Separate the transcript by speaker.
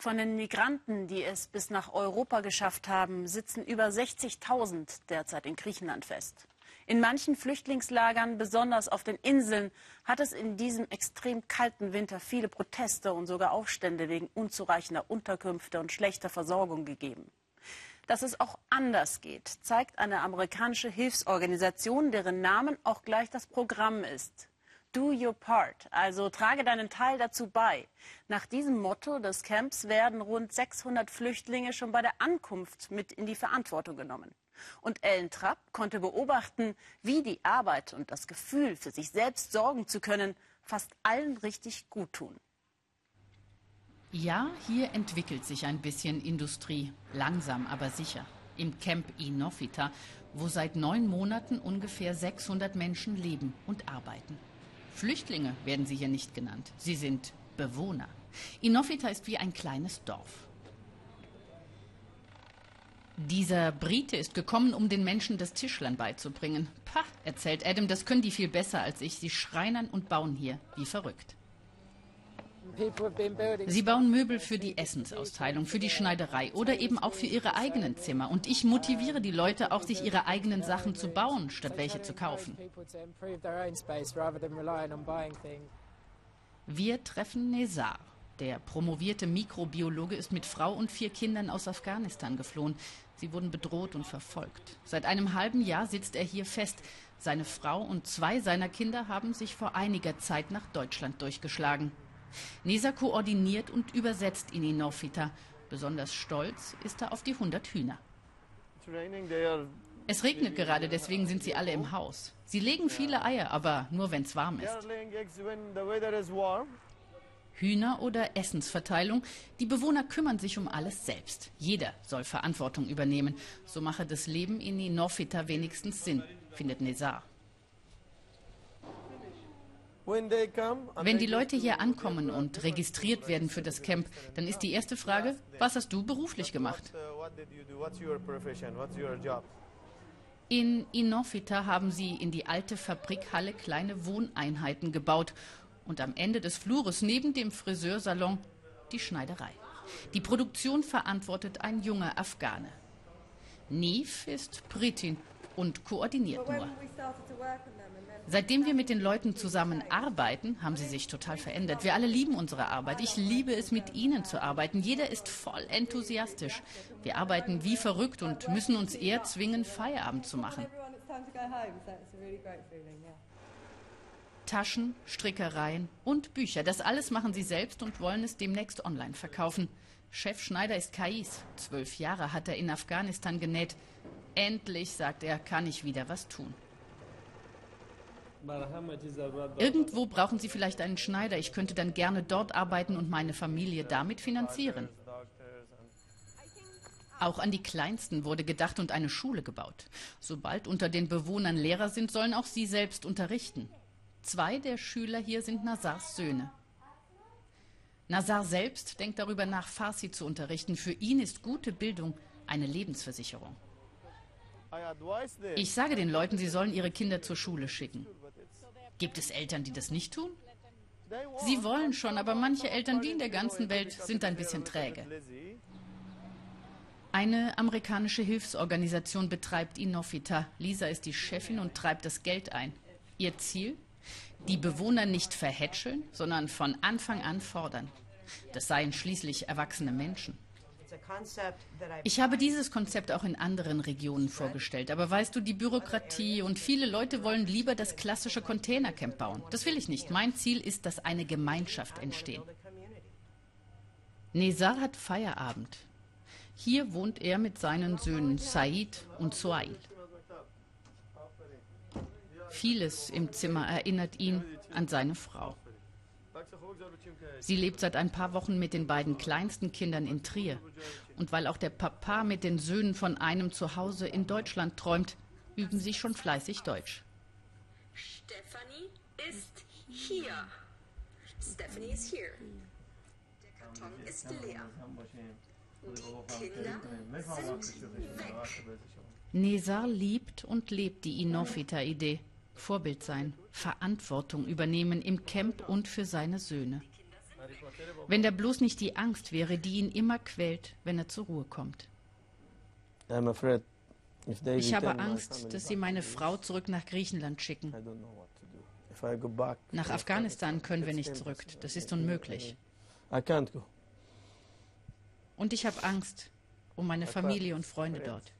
Speaker 1: Von den Migranten, die es bis nach Europa geschafft haben, sitzen über 60.000 derzeit in Griechenland fest. In manchen Flüchtlingslagern, besonders auf den Inseln, hat es in diesem extrem kalten Winter viele Proteste und sogar Aufstände wegen unzureichender Unterkünfte und schlechter Versorgung gegeben. Dass es auch anders geht, zeigt eine amerikanische Hilfsorganisation, deren Namen auch gleich das Programm ist. Do your part, also trage deinen Teil dazu bei. Nach diesem Motto des Camps werden rund 600 Flüchtlinge schon bei der Ankunft mit in die Verantwortung genommen. Und Ellen Trapp konnte beobachten, wie die Arbeit und das Gefühl, für sich selbst sorgen zu können, fast allen richtig gut tun.
Speaker 2: Ja, hier entwickelt sich ein bisschen Industrie, langsam aber sicher. Im Camp Inofita, wo seit neun Monaten ungefähr 600 Menschen leben und arbeiten. Flüchtlinge werden sie hier nicht genannt. Sie sind Bewohner. Inofita ist wie ein kleines Dorf. Dieser Brite ist gekommen, um den Menschen das Tischlern beizubringen. Pah, erzählt Adam, das können die viel besser als ich. Sie schreinern und bauen hier wie verrückt. Sie bauen Möbel für die Essensausteilung, für die Schneiderei oder eben auch für ihre eigenen Zimmer. Und ich motiviere die Leute auch, sich ihre eigenen Sachen zu bauen, statt welche zu kaufen. Wir treffen Nezar. Der promovierte Mikrobiologe ist mit Frau und vier Kindern aus Afghanistan geflohen. Sie wurden bedroht und verfolgt. Seit einem halben Jahr sitzt er hier fest. Seine Frau und zwei seiner Kinder haben sich vor einiger Zeit nach Deutschland durchgeschlagen. Nesa koordiniert und übersetzt in Inofita. Besonders stolz ist er auf die 100 Hühner. Es regnet gerade, deswegen sind sie alle im Haus. Sie legen viele Eier, aber nur wenn es warm ist. Hühner oder Essensverteilung. Die Bewohner kümmern sich um alles selbst. Jeder soll Verantwortung übernehmen. So mache das Leben in Inofita wenigstens Sinn, findet Nezar. Wenn die Leute hier ankommen und registriert werden für das Camp, dann ist die erste Frage, was hast du beruflich gemacht? In Inofita haben sie in die alte Fabrikhalle kleine Wohneinheiten gebaut und am Ende des Flures neben dem Friseursalon die Schneiderei. Die Produktion verantwortet ein junger Afghane. Nif ist Britin und koordiniert nur. Seitdem wir mit den Leuten zusammenarbeiten, haben sie sich total verändert. Wir alle lieben unsere Arbeit. Ich liebe es, mit ihnen zu arbeiten. Jeder ist voll enthusiastisch. Wir arbeiten wie verrückt und müssen uns eher zwingen, Feierabend zu machen. Taschen, Strickereien und Bücher. Das alles machen sie selbst und wollen es demnächst online verkaufen. Chef Schneider ist Kais. Zwölf Jahre hat er in Afghanistan genäht. Endlich, sagt er, kann ich wieder was tun. Irgendwo brauchen Sie vielleicht einen Schneider. Ich könnte dann gerne dort arbeiten und meine Familie damit finanzieren. Auch an die Kleinsten wurde gedacht und eine Schule gebaut. Sobald unter den Bewohnern Lehrer sind, sollen auch sie selbst unterrichten. Zwei der Schüler hier sind Nazars Söhne. Nazar selbst denkt darüber nach, Farsi zu unterrichten. Für ihn ist gute Bildung eine Lebensversicherung. Ich sage den Leuten, sie sollen ihre Kinder zur Schule schicken. Gibt es Eltern, die das nicht tun? Sie wollen schon, aber manche Eltern, die in der ganzen Welt, sind ein bisschen träge. Eine amerikanische Hilfsorganisation betreibt Inofita. Lisa ist die Chefin und treibt das Geld ein. Ihr Ziel? Die Bewohner nicht verhätscheln, sondern von Anfang an fordern. Das seien schließlich erwachsene Menschen. Ich habe dieses Konzept auch in anderen Regionen vorgestellt. Aber weißt du, die Bürokratie und viele Leute wollen lieber das klassische Containercamp bauen. Das will ich nicht. Mein Ziel ist, dass eine Gemeinschaft entsteht. Nezar hat Feierabend. Hier wohnt er mit seinen Söhnen Said und Suail. Vieles im Zimmer erinnert ihn an seine Frau. Sie lebt seit ein paar Wochen mit den beiden kleinsten Kindern in Trier. Und weil auch der Papa mit den Söhnen von einem Zuhause in Deutschland träumt, üben sie schon fleißig Deutsch.
Speaker 3: Stephanie ist hier. Stephanie ist hier. Der Karton ist leer. Die Kinder sind weg.
Speaker 2: Nesar liebt und lebt die Inofita-Idee. Vorbild sein, Verantwortung übernehmen im Camp und für seine Söhne. Wenn da bloß nicht die Angst wäre, die ihn immer quält, wenn er zur Ruhe kommt. Ich habe Angst, dass sie meine Frau zurück nach Griechenland schicken. Nach Afghanistan können wir nicht zurück. Das ist unmöglich. Und ich habe Angst um meine Familie und Freunde dort.